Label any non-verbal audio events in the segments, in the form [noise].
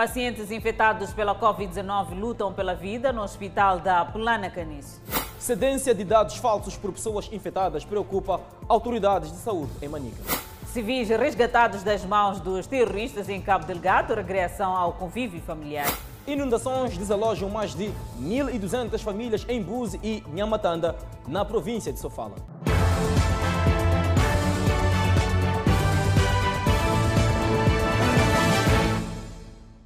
Pacientes infectados pela Covid-19 lutam pela vida no hospital da Plana Caniço. Cedência de dados falsos por pessoas infectadas preocupa autoridades de saúde em Manica. Civis resgatados das mãos dos terroristas em Cabo Delgado regressam ao convívio familiar. Inundações desalojam mais de 1.200 famílias em Buzi e Nhamatanda, na província de Sofala.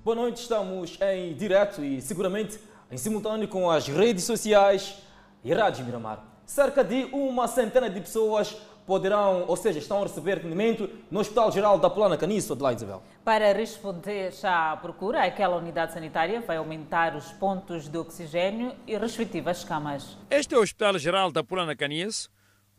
Boa noite, estamos em direto e seguramente em simultâneo com as redes sociais e Rádio Miramar. Cerca de uma centena de pessoas poderão, ou seja, estão a receber atendimento no Hospital Geral da Plana Caniço, Adelaide Isabel. Para responder à procura, aquela unidade sanitária vai aumentar os pontos de oxigênio e respectivas camas. Este é o Hospital Geral da Plana Caniço,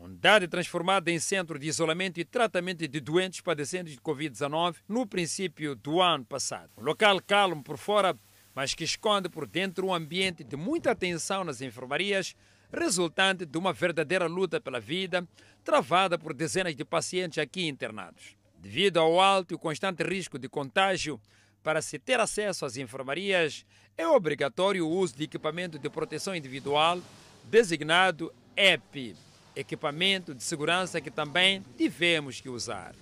unidade transformada em centro de isolamento e tratamento de doentes padecentes de Covid-19 no princípio do ano passado. Um local calmo por fora, mas que esconde por dentro um ambiente de muita atenção nas enfermarias, resultante de uma verdadeira luta pela vida, travada por dezenas de pacientes aqui internados. Devido ao alto e constante risco de contágio, para se ter acesso às enfermarias, é obrigatório o uso de equipamento de proteção individual, designado EPI, equipamento de segurança que também tivemos que usar.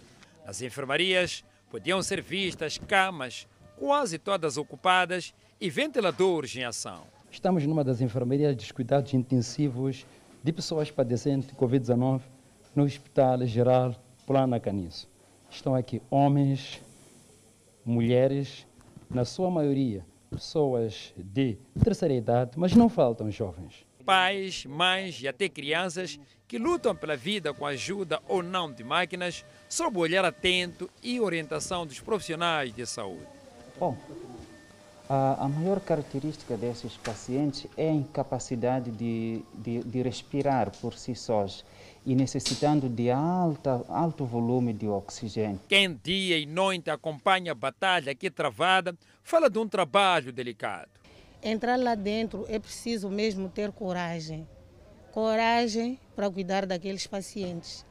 Nas enfermarias podiam ser vistas camas, quase todas ocupadas, e ventiladores em ação. Estamos numa das enfermarias de cuidados intensivos de pessoas padecendo de Covid-19 no Hospital Geral Plana Caniço. Estão aqui homens, mulheres, na sua maioria pessoas de terceira idade, mas não faltam jovens. Pais, mães e até crianças que lutam pela vida com a ajuda ou não de máquinas, sob o olhar atento e orientação dos profissionais de saúde. Bom, a, a maior característica desses pacientes é a incapacidade de, de, de respirar por si sós e necessitando de alta, alto volume de oxigênio. Quem dia e noite acompanha a batalha aqui travada, fala de um trabalho delicado. Entrar lá dentro é preciso mesmo ter coragem. Coragem para cuidar daqueles pacientes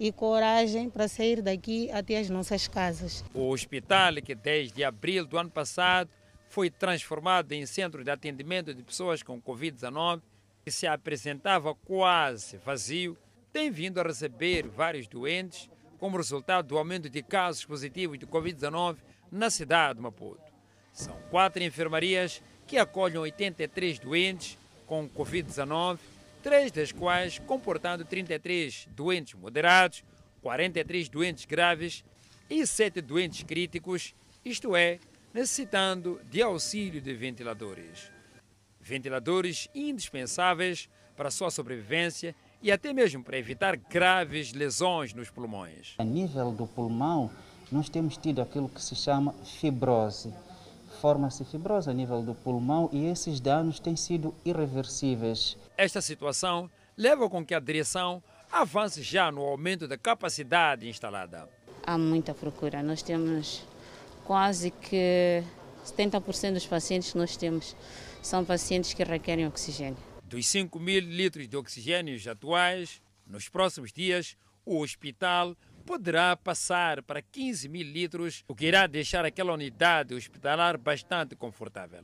e coragem para sair daqui até as nossas casas. O hospital, que desde abril do ano passado foi transformado em centro de atendimento de pessoas com Covid-19, que se apresentava quase vazio, tem vindo a receber vários doentes como resultado do aumento de casos positivos de Covid-19 na cidade de Maputo. São quatro enfermarias que acolhem 83 doentes com Covid-19, três das quais comportando 33 doentes moderados, 43 doentes graves e sete doentes críticos, isto é, necessitando de auxílio de ventiladores. Ventiladores indispensáveis para a sua sobrevivência e até mesmo para evitar graves lesões nos pulmões. A nível do pulmão, nós temos tido aquilo que se chama fibrose. Forma-se fibrose a nível do pulmão e esses danos têm sido irreversíveis. Esta situação leva com que a direção avance já no aumento da capacidade instalada. Há muita procura. Nós temos quase que 70% dos pacientes que nós temos são pacientes que requerem oxigênio. Dos 5 mil litros de oxigênio atuais, nos próximos dias, o hospital poderá passar para 15 mil litros, o que irá deixar aquela unidade hospitalar bastante confortável.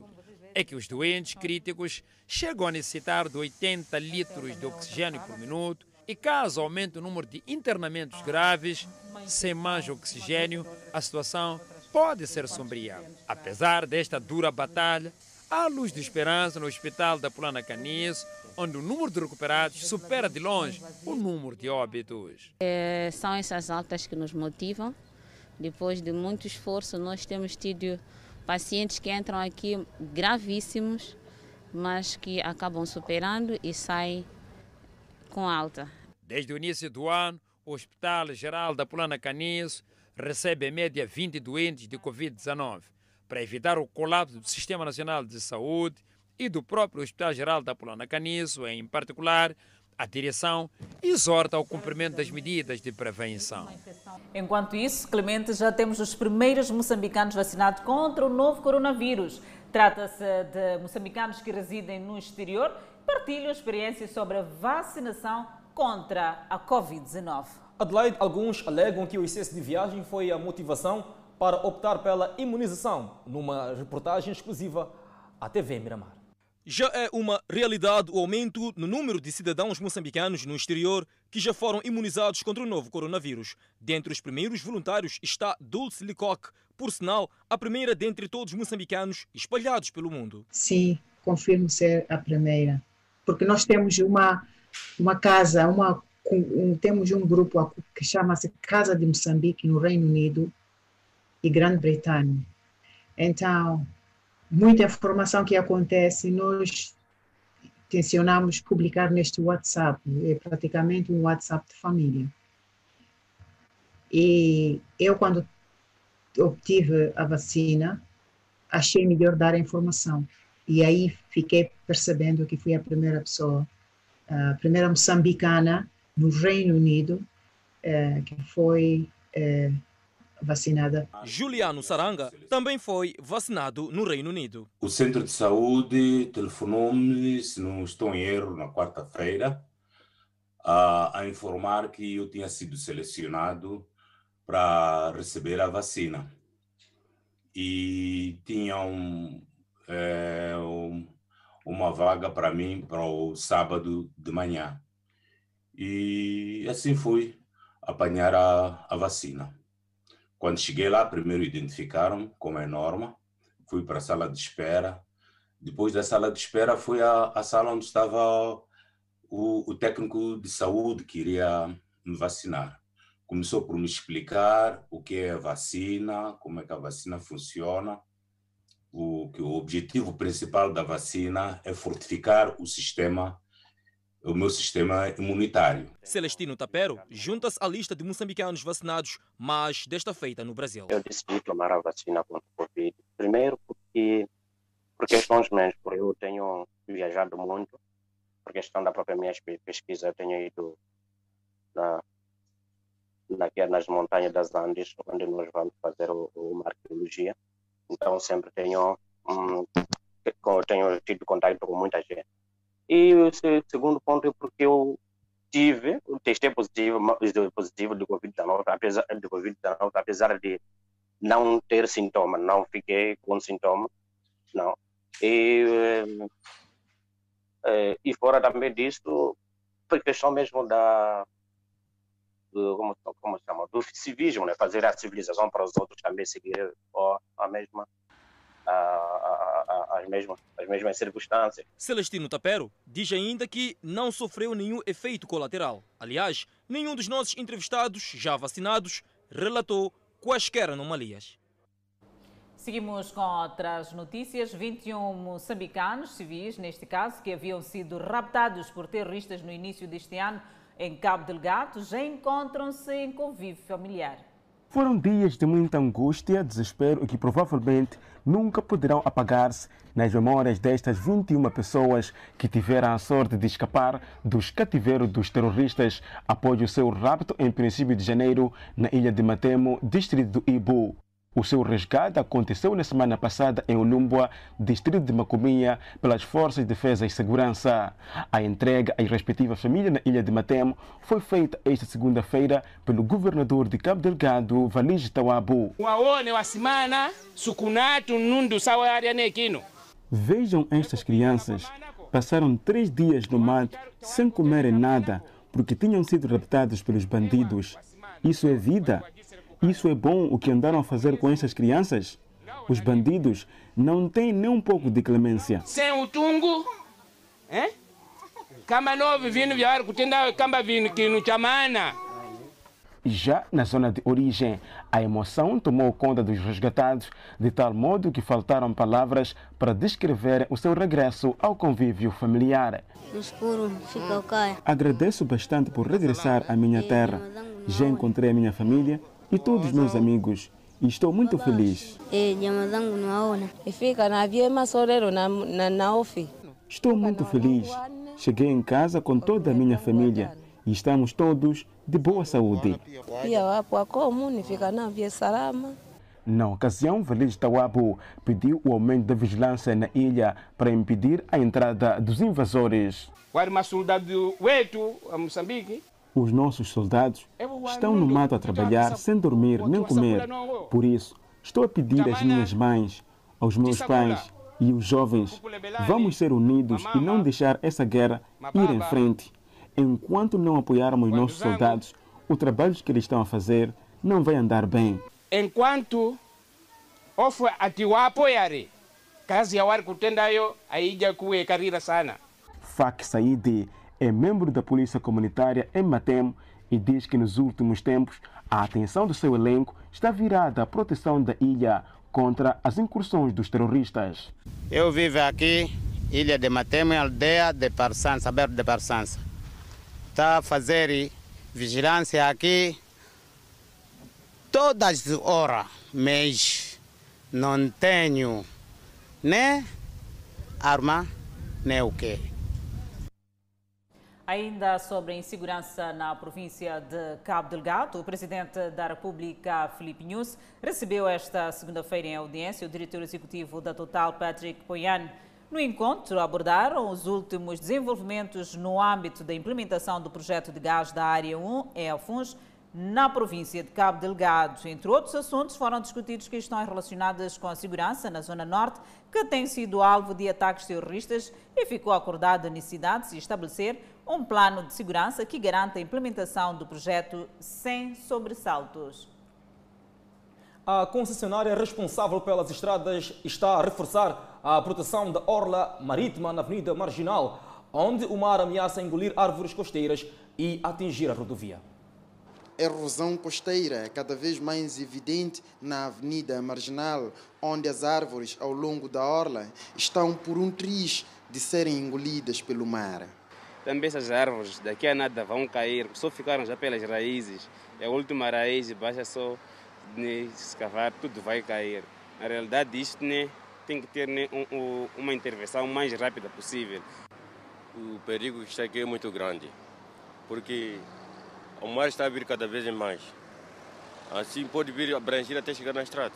É que os doentes críticos chegam a necessitar de 80 litros de oxigênio por minuto e caso aumente o número de internamentos graves, sem mais oxigênio, a situação pode ser sombria. Apesar desta dura batalha, há luz de esperança no Hospital da Plana Canis, onde o número de recuperados supera de longe o número de óbitos. É, são essas altas que nos motivam. Depois de muito esforço, nós temos tido pacientes que entram aqui gravíssimos, mas que acabam superando e saem com alta. Desde o início do ano, o Hospital Geral da Plana Canis recebe em média 20 doentes de Covid-19. Para evitar o colapso do Sistema Nacional de Saúde e do próprio Hospital Geral da Polana Caniço, em particular, a direção exorta ao cumprimento das medidas de prevenção. Enquanto isso, Clemente, já temos os primeiros moçambicanos vacinados contra o novo coronavírus. Trata-se de moçambicanos que residem no exterior e partilham experiências sobre a vacinação contra a Covid-19. Adelaide, alguns alegam que o excesso de viagem foi a motivação para optar pela imunização, numa reportagem exclusiva à TV Miramar. Já é uma realidade o aumento no número de cidadãos moçambicanos no exterior que já foram imunizados contra o novo coronavírus. Dentre os primeiros voluntários está Dulce Licoque, por sinal, a primeira dentre todos os moçambicanos espalhados pelo mundo. Sim, confirmo ser a primeira, porque nós temos uma, uma casa, uma, um, temos um grupo que chama-se Casa de Moçambique, no Reino Unido e Grã-Bretanha. Então, muita informação que acontece, nós tencionamos publicar neste WhatsApp, é praticamente um WhatsApp de família. E eu, quando obtive a vacina, achei melhor dar a informação. E aí fiquei percebendo que fui a primeira pessoa, a primeira moçambicana no Reino Unido, eh, que foi eh, vacinada. Juliano Saranga também foi vacinado no Reino Unido. O centro de saúde telefonou-me, se não estou em erro, na quarta-feira, a, a informar que eu tinha sido selecionado para receber a vacina. E tinham é, um, uma vaga para mim para o sábado de manhã. E assim fui apanhar a, a vacina. Quando cheguei lá, primeiro identificaram como é norma, fui para a sala de espera. Depois da sala de espera, fui à, à sala onde estava o, o técnico de saúde que iria me vacinar. Começou por me explicar o que é vacina, como é que a vacina funciona. O, que o objetivo principal da vacina é fortificar o sistema o meu sistema imunitário. Celestino Tapero junta-se à lista de moçambicanos vacinados, mas desta feita no Brasil. Eu decidi tomar a vacina contra o Covid. Primeiro porque, por questões mesmo, porque eu tenho viajado muito, por questão da própria minha pesquisa, eu tenho ido na, na, nas montanhas das Andes, onde nós vamos fazer o, uma arqueologia. Então sempre tenho, um, tenho tido contato com muita gente. E o segundo ponto é porque eu tive, testei positivo, positivo de Covid-19, apesar de Covid-19, apesar de não ter sintoma, não fiquei com sintoma, não. E, eh, e fora também disso, foi questão mesmo da do, como, como chama, do civismo, né? fazer a civilização para os outros também seguir a mesma a, a, as, mesmas, as mesmas circunstâncias. Celestino Tapero diz ainda que não sofreu nenhum efeito colateral. Aliás, nenhum dos nossos entrevistados já vacinados relatou quaisquer anomalias. Seguimos com outras notícias. 21 moçambicanos civis, neste caso, que haviam sido raptados por terroristas no início deste ano em Cabo Delgado, já encontram-se em convívio familiar. Foram dias de muita angústia, desespero e que provavelmente nunca poderão apagar-se nas memórias destas 21 pessoas que tiveram a sorte de escapar dos cativeiros dos terroristas após o seu rapto em princípio de janeiro na ilha de Matemo, distrito do Ibu. O seu resgate aconteceu na semana passada em Ulumbua, distrito de Macuminha, pelas Forças de Defesa e Segurança. A entrega às respectivas famílias na ilha de Matemo foi feita esta segunda-feira pelo governador de Cabo Delgado, Valige Tawabu. Vejam estas crianças. Passaram três dias no mato sem comerem nada porque tinham sido raptados pelos bandidos. Isso é vida. Isso é bom o que andaram a fazer com essas crianças? Os bandidos não têm nem um pouco de clemência. Sem o tungo, hein? Camba novo vindo viar, kutenda camba vindo que no chamana. Já na zona de origem, a emoção tomou conta dos resgatados, de tal modo que faltaram palavras para descrever o seu regresso ao convívio familiar. No escuro, fica o caia. Agradeço bastante por regressar à minha terra. Já encontrei a minha família e todos meus amigos. E estou muito feliz. Estou muito feliz. Cheguei em casa com toda a minha família e estamos todos de boa saúde. Na ocasião, Feliz Tawabu pediu o aumento da vigilância na ilha para impedir a entrada dos invasores. Os nossos soldados estão no mato a trabalhar sem dormir nem comer. Por isso, Estou a pedir às minhas mães, aos meus pais e os jovens, vamos ser unidos e não deixar essa guerra ir em frente. Enquanto não apoiarmos nossos soldados, o trabalho que eles estão a fazer não vai andar bem. Enquanto ofu atiwa apoiare kazi ya wari kutendayo haija kuwe karira sana. Fak Saidi é membro da Polícia Comunitária em Matem e diz que nos últimos tempos a atenção do seu elenco está virada à proteção da ilha contra as incursões dos terroristas. Eu vivo aqui, ilha de Matem, aldeia de Parsança, aberto de Parsança. Está a fazer vigilância aqui todas as horas, mas não tenho nem arma, nem o quê. Ainda sobre a insegurança na província de Cabo Delgado, o presidente da República, Filipe Nunes, recebeu esta segunda-feira em audiência o diretor executivo da Total, Patrick Poyan. No encontro, abordaram os últimos desenvolvimentos no âmbito da implementação do projeto de gás da Área 1 em Alfuns, na província de Cabo Delgado. Entre outros assuntos, foram discutidos questões relacionadas com a segurança na Zona Norte, que tem sido alvo de ataques terroristas, e ficou acordada a necessidade de se estabelecer um plano de segurança que garanta a implementação do projeto sem sobressaltos. A concessionária responsável pelas estradas está a reforçar a proteção da orla marítima na Avenida Marginal, onde o mar ameaça engolir árvores costeiras e atingir a rodovia erosão costeira é cada vez mais evidente na Avenida Marginal, onde as árvores ao longo da orla estão por um triz de serem engolidas pelo mar. Também essas árvores daqui a nada vão cair, só ficaram já pelas raízes. É a última raiz, basta só né, escavar, tudo vai cair. Na realidade, isto né, tem que ter né, um, uma intervenção mais rápida possível. O perigo que está aqui é muito grande, porque o mar está a vir cada vez mais. Assim pode vir abranger até chegar na estrada.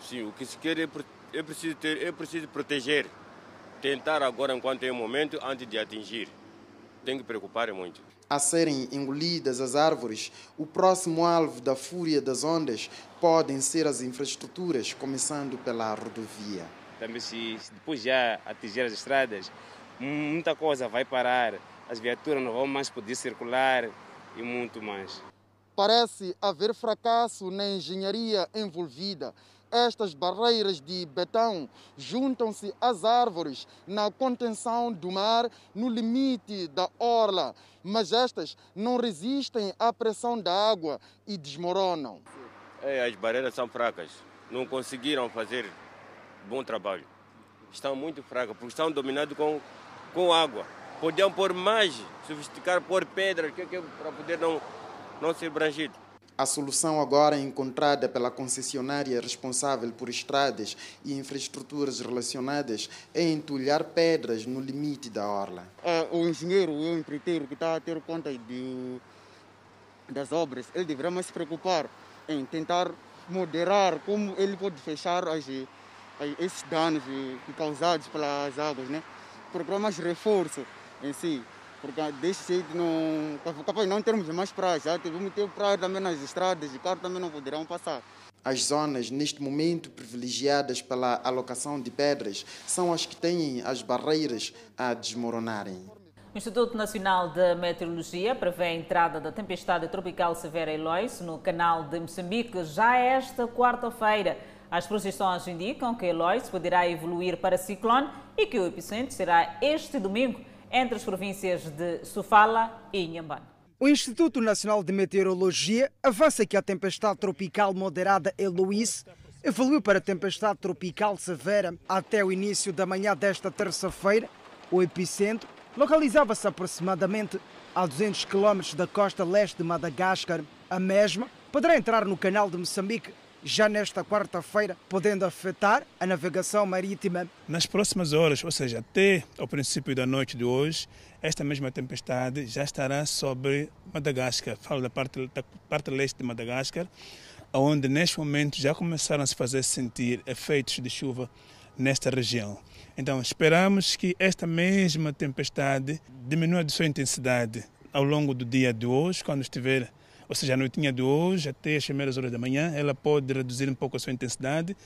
Sim, o que se quer é, é, preciso ter, é preciso proteger. Tentar agora enquanto é o momento antes de atingir. Tem que preocupar muito. A serem engolidas as árvores, o próximo alvo da fúria das ondas podem ser as infraestruturas, começando pela rodovia. Também se depois já atingir as estradas, muita coisa vai parar, as viaturas não vão mais poder circular, e muito mais. Parece haver fracasso na engenharia envolvida. Estas barreiras de betão juntam-se às árvores na contenção do mar no limite da orla, mas estas não resistem à pressão da água e desmoronam. É, as barreiras são fracas, não conseguiram fazer bom trabalho. Estão muito fracas, porque estão dominadas com, com água podiam pôr mais, sofisticar, pôr pedras, que, que, para poder não, não ser brangido. A solução agora encontrada pela concessionária responsável por estradas e infraestruturas relacionadas é entulhar pedras no limite da orla. É, o engenheiro, o empreiteiro que está a ter conta de, das obras, ele deverá mais se preocupar em tentar moderar como ele pode fechar as, esses danos causados pelas águas, né? Programas de reforço em si. Porque desse jeito não. Capaz não termos mais praia, já vamos ter praia também nas estradas e carros também não poderão passar. As zonas, neste momento, privilegiadas pela alocação de pedras, são as que têm as barreiras a desmoronarem. O Instituto Nacional de Meteorologia prevê a entrada da tempestade tropical severa Eloise no canal de Moçambique já esta quarta-feira. As projeções indicam que Eloise poderá evoluir para ciclone e que o epicentro será este domingo entre as províncias de Sofala e Inhambane. O Instituto Nacional de Meteorologia avança que a tempestade tropical moderada Eloise evoluiu para tempestade tropical severa até o início da manhã desta terça-feira. O epicentro localizava-se aproximadamente a 200 km da costa leste de Madagascar. A mesma poderá entrar no canal de Moçambique já nesta quarta-feira, podendo afetar a navegação marítima. Nas próximas horas, ou seja, até o princípio da noite de hoje, esta mesma tempestade já estará sobre Madagascar. Falo da parte, da parte leste de Madagascar, onde neste momento já começaram a se fazer sentir efeitos de chuva nesta região. Então, esperamos que esta mesma tempestade diminua de sua intensidade ao longo do dia de hoje, quando estiver ou seja, a noitinha de hoje até as primeiras horas da manhã, ela pode reduzir um pouco a sua intensidade,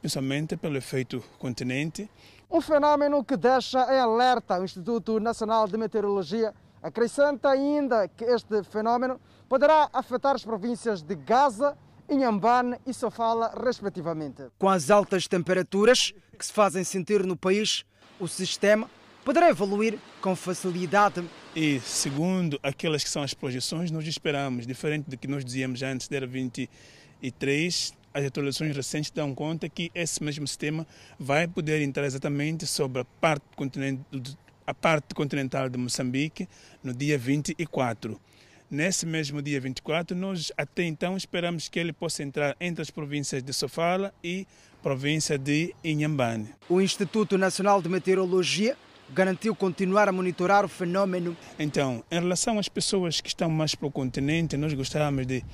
principalmente pelo efeito continente. Um fenômeno que deixa em alerta o Instituto Nacional de Meteorologia acrescenta ainda que este fenômeno poderá afetar as províncias de Gaza, Inhambane e Sofala, respectivamente. Com as altas temperaturas que se fazem sentir no país, o sistema poderá evoluir com facilidade. E segundo aquelas que são as projeções, nós esperamos, diferente do que nós dizíamos antes, era 23, as atualizações recentes dão conta que esse mesmo sistema vai poder entrar exatamente sobre a parte, a parte continental de Moçambique no dia 24. Nesse mesmo dia 24, nós até então esperamos que ele possa entrar entre as províncias de Sofala e província de Inhambane. O Instituto Nacional de Meteorologia garantiu continuar a monitorar o fenômeno. Então, em relação às pessoas que estão mais para o continente, nós gostávamos de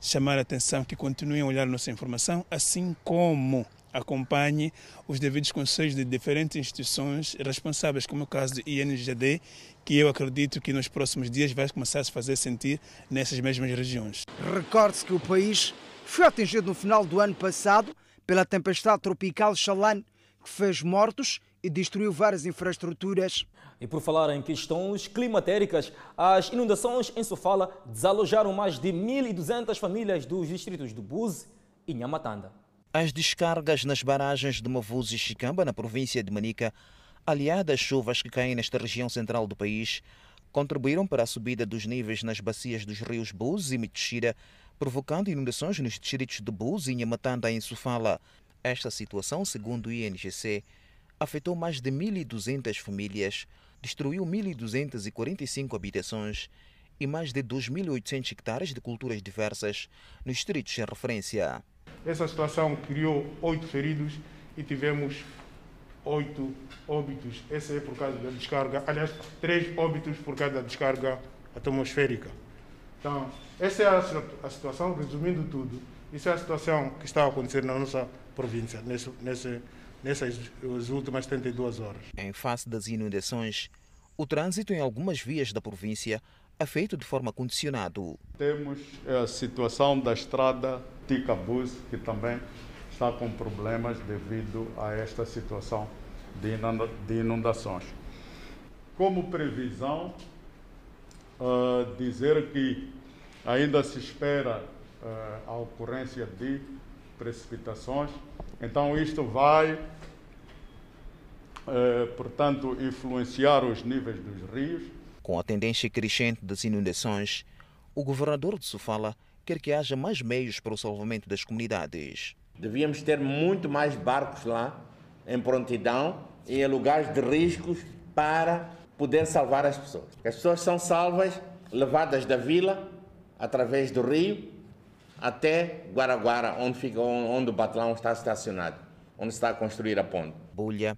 chamar a atenção que continuem a olhar nossa informação, assim como acompanhe os devidos conselhos de diferentes instituições responsáveis, como o caso do INGD, que eu acredito que nos próximos dias vai começar a se fazer sentir nessas mesmas regiões. Recorde-se que o país foi atingido no final do ano passado pela tempestade tropical Xalan, que fez mortos e destruiu várias infraestruturas. E por falar em questões climatéricas, as inundações em Sofala desalojaram mais de 1.200 famílias dos distritos de Buzi e Nhamatanda. As descargas nas barragens de Mavuz e Chicamba, na província de Manica, aliadas às chuvas que caem nesta região central do país, contribuíram para a subida dos níveis nas bacias dos rios Buz e Mitixira, provocando inundações nos distritos de Buz e Nhamatanda, em Sofala. Esta situação, segundo o INGC, afetou mais de 1.200 famílias, destruiu 1.245 habitações e mais de 2.800 hectares de culturas diversas nos distritos em referência. Essa situação criou oito feridos e tivemos oito óbitos. Essa é por causa da descarga, aliás, três óbitos por causa da descarga atmosférica. Então, essa é a situação, resumindo tudo, isso é a situação que está a acontecer na nossa província nesse, nesse, nessas últimas 72 horas. Em face das inundações, o trânsito em algumas vias da província é feito de forma condicionada. Temos a situação da estrada Ticabus, que também está com problemas devido a esta situação de inundações. Como previsão, uh, dizer que ainda se espera uh, a ocorrência de precipitações, então isto vai, portanto, influenciar os níveis dos rios. Com a tendência crescente das inundações, o governador de Sofala quer que haja mais meios para o salvamento das comunidades. Devíamos ter muito mais barcos lá, em prontidão e em lugares de riscos para poder salvar as pessoas. As pessoas são salvas, levadas da vila, através do rio, até Guaraguara, onde, fica, onde o Batlão está estacionado, onde está a construir a ponte. Bolha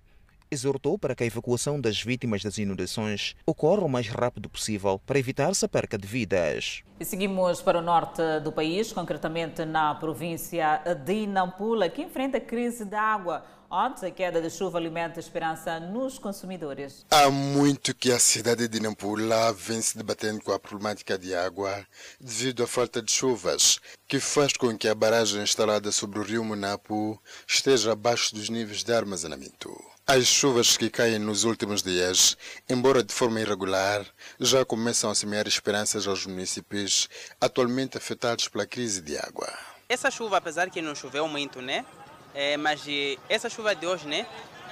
exortou para que a evacuação das vítimas das inundações ocorra o mais rápido possível para evitar-se a perca de vidas. E seguimos para o norte do país, concretamente na província de Nampula, que enfrenta crise de água. Ontem, a queda de chuva alimenta a esperança nos consumidores. Há muito que a cidade de Nampula vem se debatendo com a problemática de água devido à falta de chuvas, que faz com que a barragem instalada sobre o rio Munapo esteja abaixo dos níveis de armazenamento. As chuvas que caem nos últimos dias, embora de forma irregular, já começam a semear esperanças aos municípios atualmente afetados pela crise de água. Essa chuva, apesar que não choveu muito, né? É, mas essa chuva de hoje, né?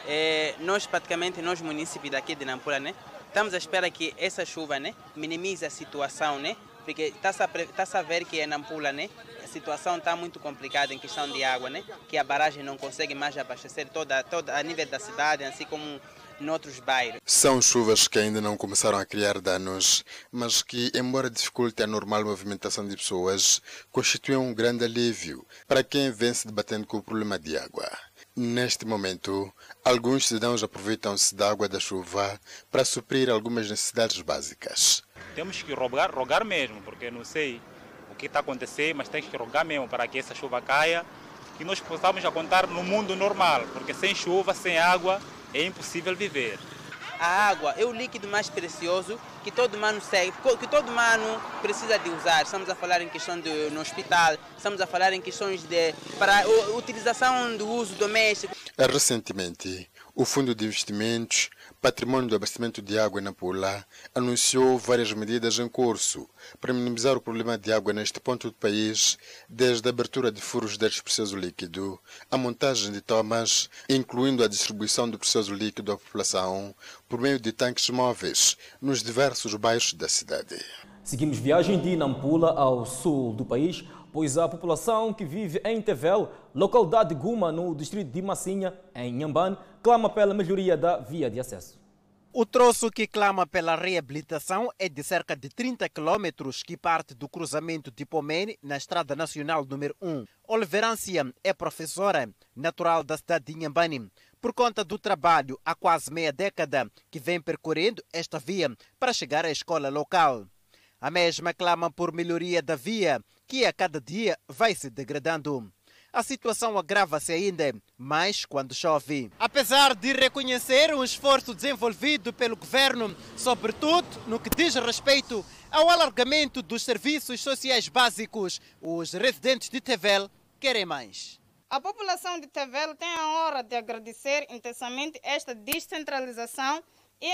É, nós praticamente, nós municípios daqui de Nampula, né? Estamos à espera que essa chuva, né? Minimize a situação, né? Porque está-se a, tá a ver que em Nampula, né? situação está muito complicada em questão de água, né? Que a barragem não consegue mais abastecer toda, toda a nível da cidade, assim como em outros bairros. São chuvas que ainda não começaram a criar danos, mas que, embora dificulte a normal movimentação de pessoas, constituem um grande alívio para quem vem se debatendo com o problema de água. Neste momento, alguns cidadãos aproveitam-se da água da chuva para suprir algumas necessidades básicas. Temos que rogar, rogar mesmo, porque não sei que está acontecendo, mas tem que rogar mesmo para que essa chuva caia e nós possamos já contar no mundo normal, porque sem chuva, sem água, é impossível viver. a água é o líquido mais precioso que todo humano segue, que todo humano precisa de usar. Estamos a falar em questão de no hospital, estamos a falar em questões de para a utilização do uso doméstico. Recentemente, o Fundo de Investimentos Patrimônio do Abastecimento de Água na Pula anunciou várias medidas em curso para minimizar o problema de água neste ponto do país, desde a abertura de furos deste precioso líquido, a montagem de tomas, incluindo a distribuição do precioso líquido à população por meio de tanques móveis nos diversos bairros da cidade. Seguimos viagem de Nampula ao sul do país, pois a população que vive em Tevel, localidade de Guma, no distrito de Massinha, em Nhambane, clama pela melhoria da via de acesso. O troço que clama pela reabilitação é de cerca de 30 quilômetros que parte do cruzamento de Pomene na Estrada Nacional número 1. Oliverancia é professora natural da cidade de Nhambane. Por conta do trabalho há quase meia década que vem percorrendo esta via para chegar à escola local. A mesma clama por melhoria da via, que a cada dia vai se degradando. A situação agrava-se ainda mais quando chove. Apesar de reconhecer o esforço desenvolvido pelo governo, sobretudo no que diz respeito ao alargamento dos serviços sociais básicos, os residentes de Tevel querem mais. A população de Tevel tem a honra de agradecer intensamente esta descentralização e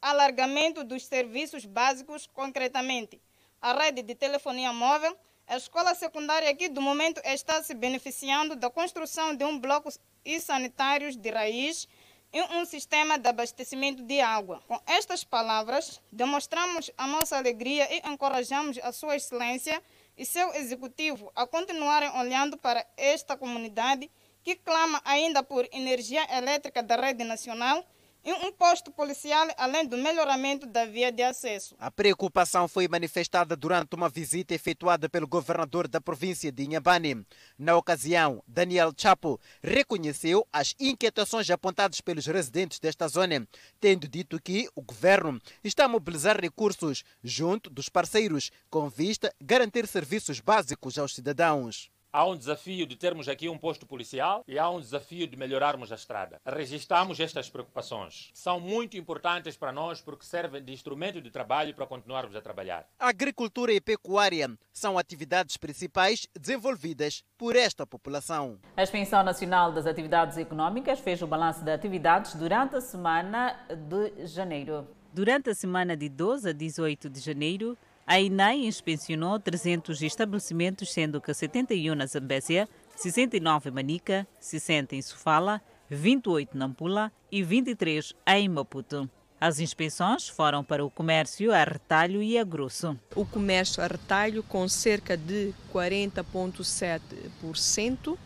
alargamento dos serviços básicos, concretamente a rede de telefonia móvel. A escola secundária aqui, do momento, está se beneficiando da construção de um bloco e sanitários de raiz e um sistema de abastecimento de água. Com estas palavras, demonstramos a nossa alegria e encorajamos a Sua Excelência e seu executivo a continuarem olhando para esta comunidade que clama ainda por energia elétrica da rede nacional e um posto policial, além do melhoramento da via de acesso. A preocupação foi manifestada durante uma visita efetuada pelo governador da província de Inhambane. Na ocasião, Daniel Chapo reconheceu as inquietações apontadas pelos residentes desta zona, tendo dito que o governo está a mobilizar recursos junto dos parceiros com vista a garantir serviços básicos aos cidadãos. Há um desafio de termos aqui um posto policial e há um desafio de melhorarmos a estrada. Registramos estas preocupações. São muito importantes para nós porque servem de instrumento de trabalho para continuarmos a trabalhar. Agricultura e pecuária são atividades principais desenvolvidas por esta população. A Expansão Nacional das Atividades Econômicas fez o balanço de atividades durante a semana de janeiro. Durante a semana de 12 a 18 de janeiro, a INAI inspecionou 300 estabelecimentos, sendo que 71 na Zambésia, 69 em Manica, 60 em Sofala, 28 na Ampula e 23 em Maputo. As inspeções foram para o comércio a retalho e a grosso. O comércio a retalho com cerca de 40,7%,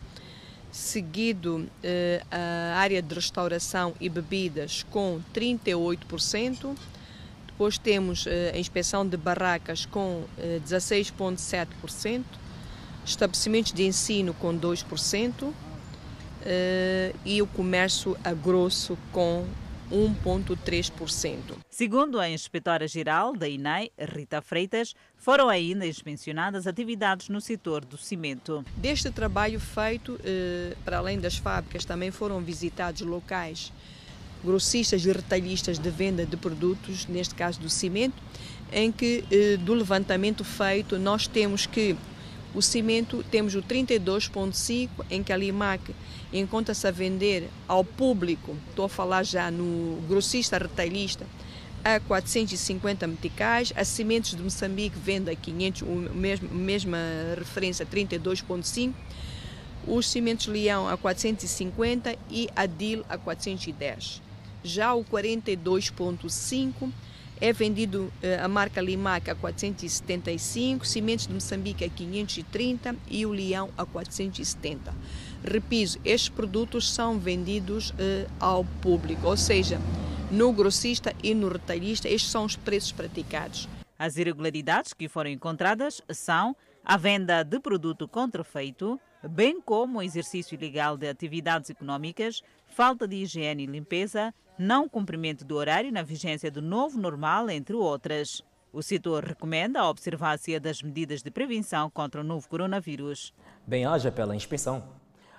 seguido eh, a área de restauração e bebidas com 38%, depois temos a inspeção de barracas com 16,7%, estabelecimentos de ensino com 2% e o comércio a grosso com 1,3%. Segundo a inspetora-geral da INAI, Rita Freitas, foram ainda inspecionadas atividades no setor do cimento. Deste trabalho feito, para além das fábricas, também foram visitados locais grossistas e retalhistas de venda de produtos, neste caso do cimento, em que do levantamento feito nós temos que o cimento temos o 32.5 em que a Limac encontra-se a vender ao público, estou a falar já no grossista retalhista, a 450 meticais, a Cimentos de Moçambique vende a 500, o mesmo, mesma referência 32.5, os Cimentos Leão a 450 e a DIL a 410. Já o 42.5 é vendido a marca Limac a 475, Cimentos de Moçambique a 530 e o Leão a 470. Repiso, estes produtos são vendidos uh, ao público, ou seja, no grossista e no retalhista, estes são os preços praticados. As irregularidades que foram encontradas são a venda de produto contrafeito, bem como o exercício ilegal de atividades econômicas, falta de higiene e limpeza, não cumprimento do horário na vigência do novo normal, entre outras. O setor recomenda a observância das medidas de prevenção contra o novo coronavírus. Bem-haja pela inspeção.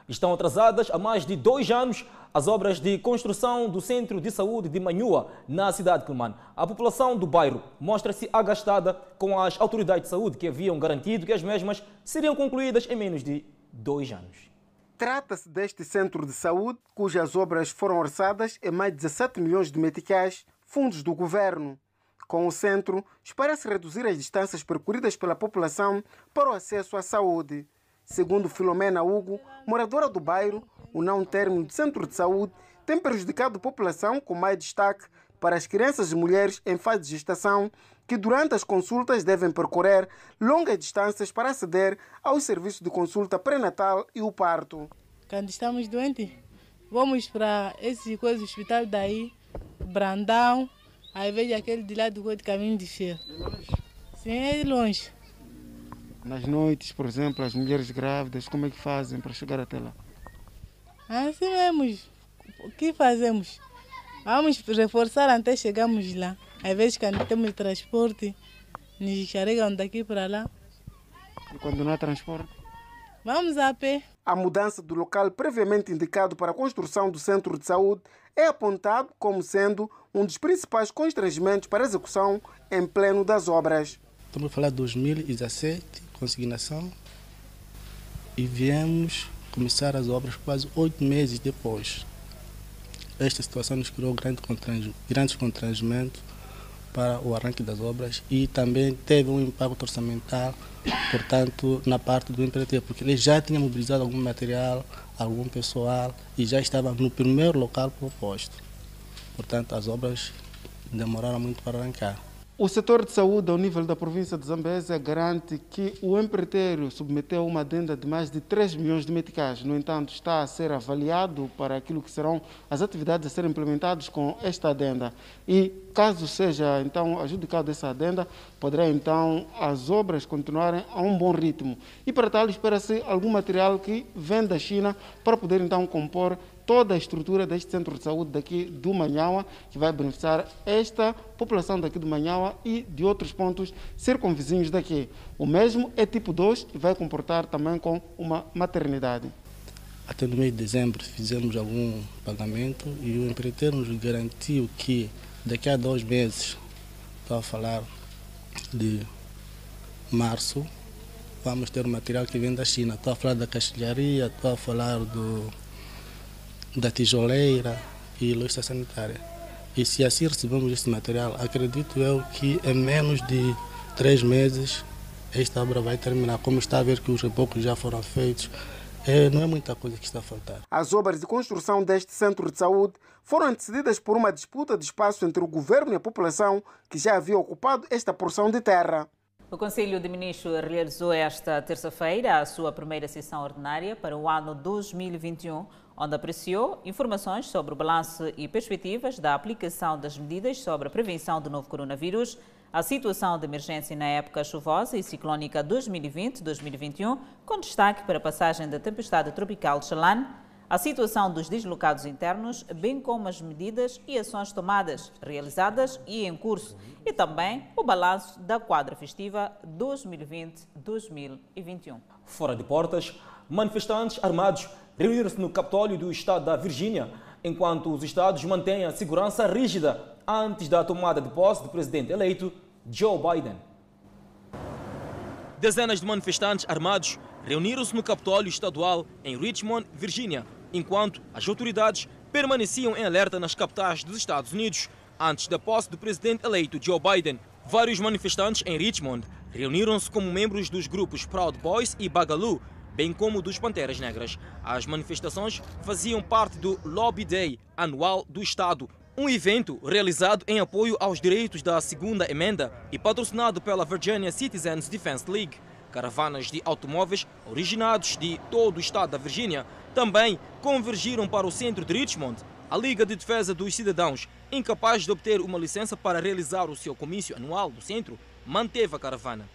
Estão atrasadas há mais de dois anos as obras de construção do Centro de Saúde de Manhua, na cidade de Quelimane. A população do bairro mostra-se agastada com as autoridades de saúde que haviam garantido que as mesmas seriam concluídas em menos de dois anos. Trata-se deste centro de saúde, cujas obras foram orçadas em mais de 17 milhões de meticais, fundos do governo. Com o centro, espera-se reduzir as distâncias percorridas pela população para o acesso à saúde. Segundo Filomena Hugo, moradora do bairro, o não término do centro de saúde tem prejudicado a população com mais destaque para as crianças e mulheres em fase de gestação que durante as consultas devem percorrer longas distâncias para aceder aos serviços de consulta pré-natal e o parto. Quando estamos doentes, vamos para esse coisa, hospital daí, Brandão, aí vejo aquele de lá do caminho de cheiro. Sim, é longe. Nas noites, por exemplo, as mulheres grávidas, como é que fazem para chegar até lá? Assim mesmo. O que fazemos? Vamos reforçar até chegarmos lá. Às vezes, quando temos transporte, nos carregam daqui para lá. E quando não há transporte? Vamos a pé. A mudança do local previamente indicado para a construção do centro de saúde é apontado como sendo um dos principais constrangimentos para a execução em pleno das obras. Estamos a falar de 2017, consignação, e viemos começar as obras quase oito meses depois. Esta situação nos criou grande grandes constrangimentos para o arranque das obras e também teve um impacto orçamental, portanto, na parte do empreiteiro, porque ele já tinha mobilizado algum material, algum pessoal e já estava no primeiro local proposto. Portanto, as obras demoraram muito para arrancar. O setor de saúde ao nível da província de Zambésia garante que o empreiteiro submeteu uma adenda de mais de 3 milhões de meticais. No entanto, está a ser avaliado para aquilo que serão as atividades a serem implementadas com esta adenda. E caso seja então adjudicado essa adenda, poderá então as obras continuarem a um bom ritmo. E para tal espera-se algum material que vem da China para poder então compor toda a estrutura deste centro de saúde daqui do Manhaua, que vai beneficiar esta população daqui do Manhaua e de outros pontos circunvizinhos daqui. O mesmo é tipo 2 e vai comportar também com uma maternidade. Até no mês de dezembro fizemos algum pagamento e o empreiteiro nos garantiu que daqui a dois meses, estou a falar de março, vamos ter material que vem da China. Estou a falar da castelharia, estou a falar do da tijoleira e louça sanitária. E se assim recebemos este material, acredito eu que em menos de três meses esta obra vai terminar. Como está a ver que os rebocos já foram feitos, é, não é muita coisa que está a faltar. As obras de construção deste centro de saúde foram antecedidas por uma disputa de espaço entre o governo e a população que já havia ocupado esta porção de terra. O Conselho de Ministros realizou esta terça-feira a sua primeira sessão ordinária para o ano 2021 onde apreciou informações sobre o balanço e perspectivas da aplicação das medidas sobre a prevenção do novo coronavírus, a situação de emergência na época chuvosa e ciclónica 2020-2021, com destaque para a passagem da tempestade tropical Chalan, a situação dos deslocados internos, bem como as medidas e ações tomadas, realizadas e em curso, e também o balanço da quadra festiva 2020-2021. Fora de portas, manifestantes armados reuniram-se no Capitólio do Estado da Virgínia, enquanto os Estados mantêm a segurança rígida antes da tomada de posse do presidente eleito Joe Biden. Dezenas de manifestantes armados reuniram-se no Capitólio Estadual em Richmond, Virgínia, enquanto as autoridades permaneciam em alerta nas capitais dos Estados Unidos antes da posse do presidente eleito Joe Biden. Vários manifestantes em Richmond reuniram-se como membros dos grupos Proud Boys e Bagaloo bem como dos Panteras Negras. As manifestações faziam parte do Lobby Day anual do Estado, um evento realizado em apoio aos direitos da segunda emenda e patrocinado pela Virginia Citizens Defense League. Caravanas de automóveis originados de todo o estado da Virgínia também convergiram para o centro de Richmond. A Liga de Defesa dos Cidadãos, incapaz de obter uma licença para realizar o seu comício anual do centro, manteve a caravana.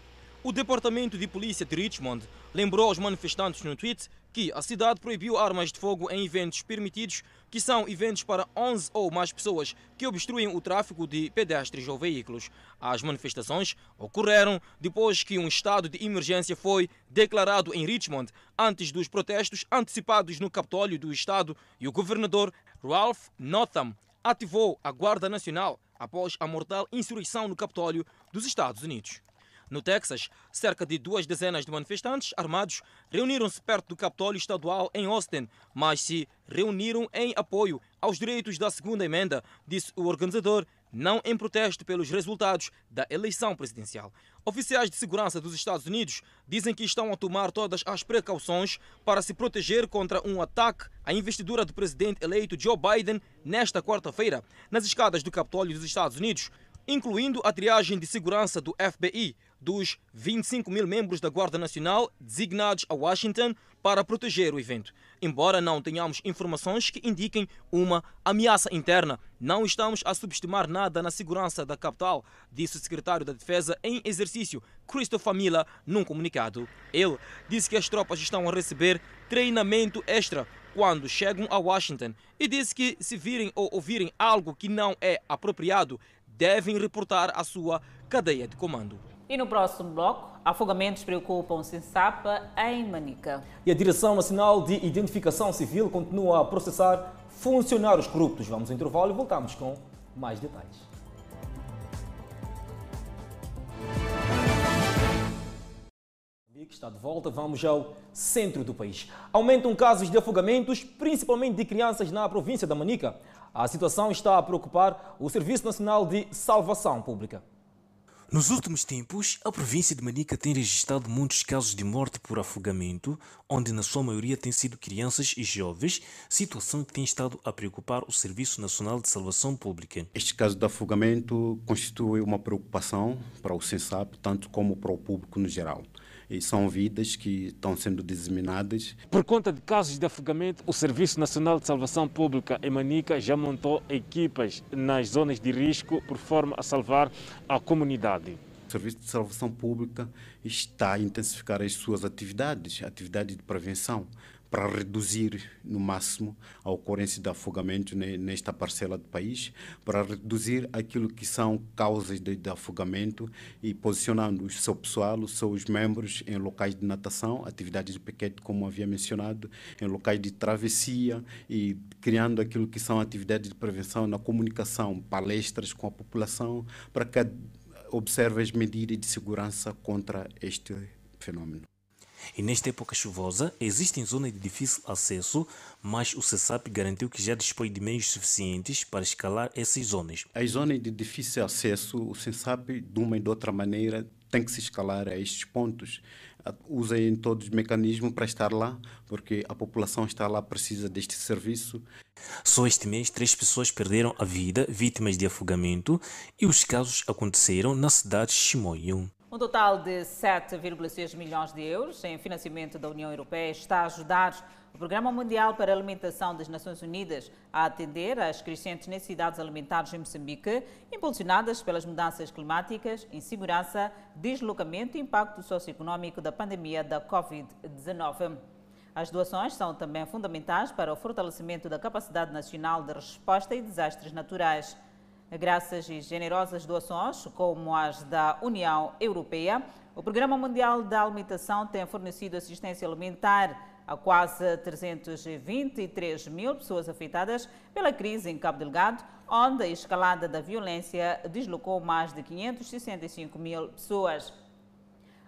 O Departamento de Polícia de Richmond lembrou aos manifestantes no tweet que a cidade proibiu armas de fogo em eventos permitidos que são eventos para 11 ou mais pessoas que obstruem o tráfego de pedestres ou veículos. As manifestações ocorreram depois que um estado de emergência foi declarado em Richmond antes dos protestos antecipados no Capitólio do Estado e o governador Ralph Northam ativou a Guarda Nacional após a mortal insurreição no Capitólio dos Estados Unidos. No Texas, cerca de duas dezenas de manifestantes armados reuniram-se perto do Capitólio Estadual em Austin, mas se reuniram em apoio aos direitos da segunda emenda, disse o organizador, não em protesto pelos resultados da eleição presidencial. Oficiais de segurança dos Estados Unidos dizem que estão a tomar todas as precauções para se proteger contra um ataque à investidura do presidente eleito Joe Biden nesta quarta-feira, nas escadas do Capitólio dos Estados Unidos, incluindo a triagem de segurança do FBI dos 25 mil membros da Guarda Nacional designados a Washington para proteger o evento. Embora não tenhamos informações que indiquem uma ameaça interna, não estamos a subestimar nada na segurança da capital, disse o secretário da Defesa em exercício, Christopher Miller, num comunicado. Ele disse que as tropas estão a receber treinamento extra quando chegam a Washington e disse que se virem ou ouvirem algo que não é apropriado, devem reportar à sua cadeia de comando. E no próximo bloco, afogamentos preocupam Sinsapa em Manica. E a Direção Nacional de Identificação Civil continua a processar funcionários corruptos. Vamos ao intervalo e voltamos com mais detalhes. está de volta, vamos ao centro do país. Aumentam casos de afogamentos, principalmente de crianças na província da Manica. A situação está a preocupar o Serviço Nacional de Salvação Pública. Nos últimos tempos, a província de Manica tem registrado muitos casos de morte por afogamento, onde na sua maioria têm sido crianças e jovens, situação que tem estado a preocupar o Serviço Nacional de Salvação Pública. Este caso de afogamento constitui uma preocupação para o SENSAP, tanto como para o público no geral e são vidas que estão sendo disseminadas. Por conta de casos de afogamento, o Serviço Nacional de Salvação Pública em Manica já montou equipas nas zonas de risco por forma a salvar a comunidade. O Serviço de Salvação Pública está a intensificar as suas atividades, atividades de prevenção, para reduzir no máximo a ocorrência de afogamento nesta parcela do país, para reduzir aquilo que são causas de, de afogamento e posicionando o seu pessoal, os seus membros em locais de natação, atividades de pequete, como havia mencionado, em locais de travessia e criando aquilo que são atividades de prevenção na comunicação, palestras com a população, para que observe as medidas de segurança contra este fenômeno. E nesta época chuvosa, existem zonas de difícil acesso, mas o CESAP garantiu que já dispõe de meios suficientes para escalar essas zonas. As zonas de difícil acesso, o CESAP, de uma e de outra maneira, tem que se escalar a estes pontos. Usa em todos os mecanismos para estar lá, porque a população está lá, precisa deste serviço. Só este mês, três pessoas perderam a vida vítimas de afogamento e os casos aconteceram na cidade de Chimoio. Um total de 7,6 milhões de euros em financiamento da União Europeia está a ajudar o Programa Mundial para a Alimentação das Nações Unidas a atender às crescentes necessidades alimentares em Moçambique, impulsionadas pelas mudanças climáticas, insegurança, deslocamento e impacto socioeconômico da pandemia da Covid-19. As doações são também fundamentais para o fortalecimento da capacidade nacional de resposta a desastres naturais. Graças e generosas doações, como as da União Europeia, o Programa Mundial da Alimentação tem fornecido assistência alimentar a quase 323 mil pessoas afetadas pela crise em Cabo Delgado, onde a escalada da violência deslocou mais de 565 mil pessoas.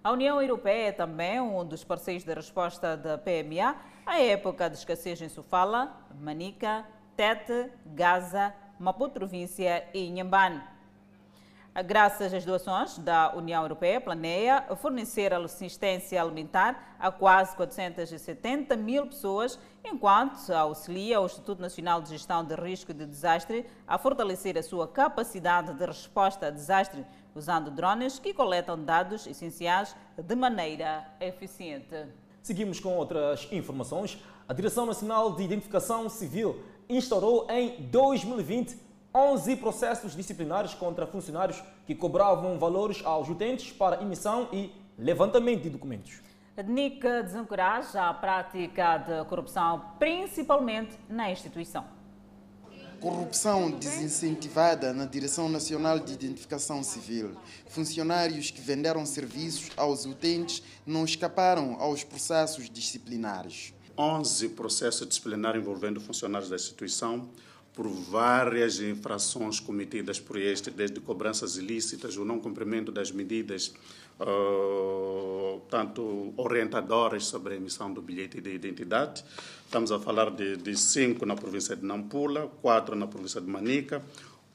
A União Europeia é também um dos parceiros da resposta da PMA à época de escassez em Sofala, Manica, Tete, Gaza, Maputo Província e Inhambane. Graças às doações da União Europeia, planeia fornecer assistência alimentar a quase 470 mil pessoas, enquanto auxilia o Instituto Nacional de Gestão de Risco de Desastre a fortalecer a sua capacidade de resposta a desastre, usando drones que coletam dados essenciais de maneira eficiente. Seguimos com outras informações. A Direção Nacional de Identificação Civil instaurou em 2020 11 processos disciplinares contra funcionários que cobravam valores aos utentes para emissão e levantamento de documentos. A DNIC desencoraja a prática de corrupção, principalmente na instituição. Corrupção desincentivada na Direção Nacional de Identificação Civil. Funcionários que venderam serviços aos utentes não escaparam aos processos disciplinares. 11 processos disciplinares envolvendo funcionários da instituição por várias infrações cometidas por este, desde cobranças ilícitas, o não cumprimento das medidas uh, tanto orientadoras sobre a emissão do bilhete de identidade. Estamos a falar de, de cinco na província de Nampula, quatro na província de Manica,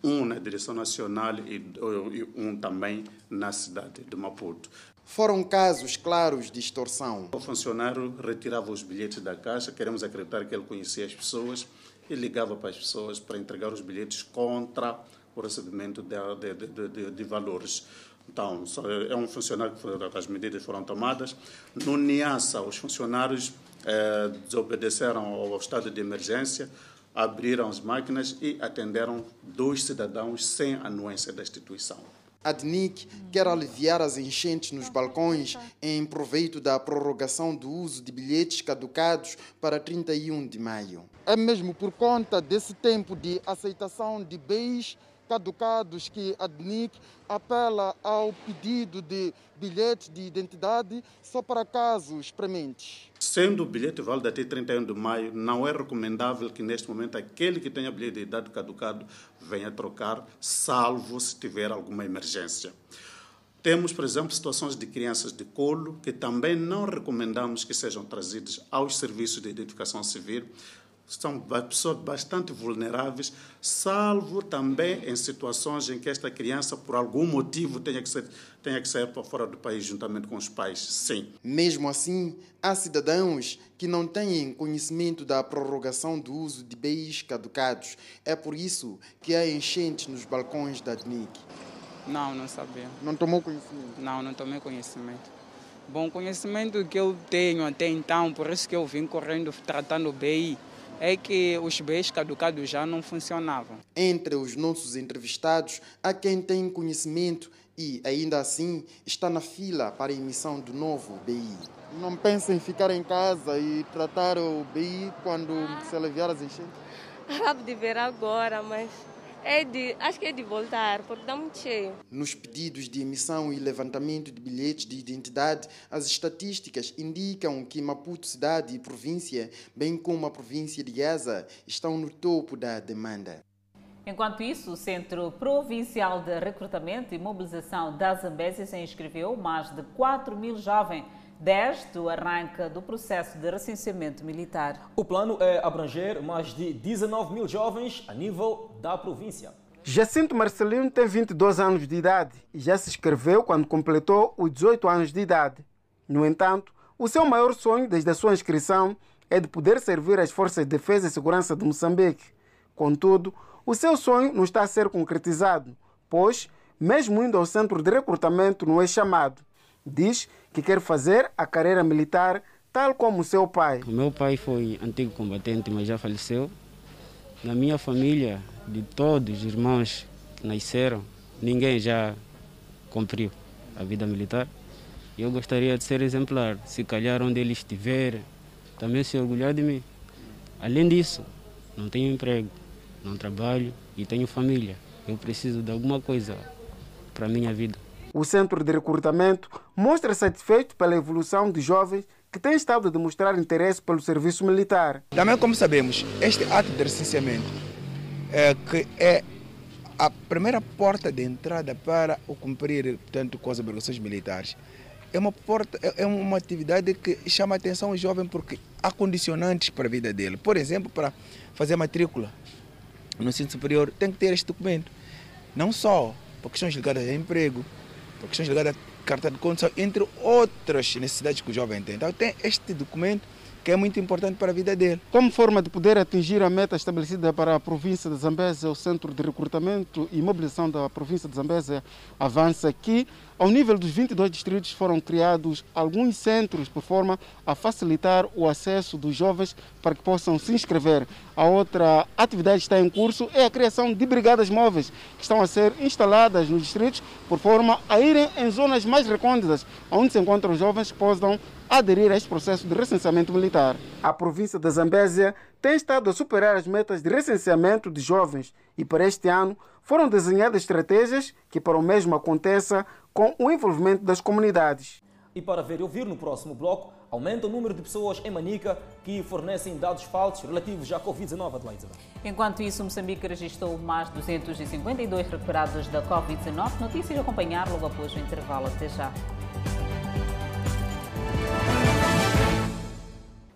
um na direção nacional e, um também na cidade de Maputo. Foram casos claros de extorsão. O funcionário retirava os bilhetes da caixa, queremos acreditar que ele conhecia as pessoas e ligava para as pessoas para entregar os bilhetes contra o recebimento de, de, de, de valores. Então, é um funcionário que as medidas foram tomadas. No Niassa, os funcionários eh, desobedeceram ao estado de emergência, abriram as máquinas e atenderam dois cidadãos sem anuência da instituição. A DNIC quer aliviar as enchentes nos balcões em proveito da prorrogação do uso de bilhetes caducados para 31 de maio. É mesmo por conta desse tempo de aceitação de bens caducados que a DNIC apela ao pedido de bilhete de identidade só para casos prementes. Sendo o bilhete válido até 31 de maio, não é recomendável que neste momento aquele que tenha bilhete de idade caducado venha trocar, salvo se tiver alguma emergência. Temos, por exemplo, situações de crianças de colo que também não recomendamos que sejam trazidas aos serviços de identificação civil, são pessoas bastante vulneráveis, salvo também em situações em que esta criança, por algum motivo, tenha que, ser, tenha que sair para fora do país juntamente com os pais. Sim. Mesmo assim, há cidadãos que não têm conhecimento da prorrogação do uso de bens caducados. É por isso que há enchentes nos balcões da DNIC. Não, não sabia. Não tomou conhecimento? Não, não tomei conhecimento. Bom, conhecimento que eu tenho até então, por isso que eu vim correndo tratando o BI é que os bens caducados já não funcionavam. Entre os nossos entrevistados, há quem tem conhecimento e, ainda assim, está na fila para a emissão do novo BI. Não pensa em ficar em casa e tratar o BI quando se aliviar as enchentes? [laughs] Acabo de ver agora, mas é de, acho que é de voltar, porque está muito cheio. Nos pedidos de emissão e levantamento de bilhetes de identidade, as estatísticas indicam que Maputo, cidade e província, bem como a província de Gaza, estão no topo da demanda. Enquanto isso, o Centro Provincial de Recrutamento e Mobilização da Zambésia se inscreveu mais de 4 mil jovens desde o arranque do processo de recenseamento militar. O plano é abranger mais de 19 mil jovens a nível da província. Jacinto Marcelino tem 22 anos de idade e já se inscreveu quando completou os 18 anos de idade. No entanto, o seu maior sonho desde a sua inscrição é de poder servir as Forças de Defesa e Segurança de Moçambique. Contudo, o seu sonho não está a ser concretizado, pois, mesmo indo ao centro de recrutamento, não é chamado. Diz que quer fazer a carreira militar tal como seu pai. O meu pai foi antigo combatente, mas já faleceu. Na minha família, de todos os irmãos que nasceram, ninguém já cumpriu a vida militar. Eu gostaria de ser exemplar, se calhar onde ele estiver, também se orgulhar de mim. Além disso, não tenho emprego, não trabalho e tenho família. Eu preciso de alguma coisa para a minha vida. O Centro de Recrutamento mostra satisfeito pela evolução de jovens que têm estado a demonstrar interesse pelo serviço militar. Também, como sabemos, este ato de recenseamento é, que é a primeira porta de entrada para o cumprir tanto com as obrigações militares. É uma, porta, é, é uma atividade que chama a atenção ao jovem porque há condicionantes para a vida dele. Por exemplo, para fazer matrícula no ensino superior, tem que ter este documento. Não só por questões ligadas a emprego, questões ligadas à carta de condução, entre outras necessidades que o jovem tem. Então tem este documento que é muito importante para a vida dele. Como forma de poder atingir a meta estabelecida para a província de Zambésia, o Centro de Recrutamento e Mobilização da província de Zambésia avança que, ao nível dos 22 distritos, foram criados alguns centros por forma a facilitar o acesso dos jovens para que possam se inscrever. A outra atividade que está em curso é a criação de brigadas móveis, que estão a ser instaladas nos distritos por forma a irem em zonas mais recônditas, onde se encontram jovens que possam aderir a este processo de recenseamento militar. A província da Zambésia tem estado a superar as metas de recenseamento de jovens e para este ano foram desenhadas estratégias que para o mesmo aconteça com o envolvimento das comunidades. E para ver e ouvir no próximo bloco, aumenta o número de pessoas em Manica que fornecem dados falsos relativos à Covid-19 atuais. Enquanto isso, Moçambique registrou mais 252 recuperados da Covid-19. Notícias a acompanhar logo após o intervalo. Até já.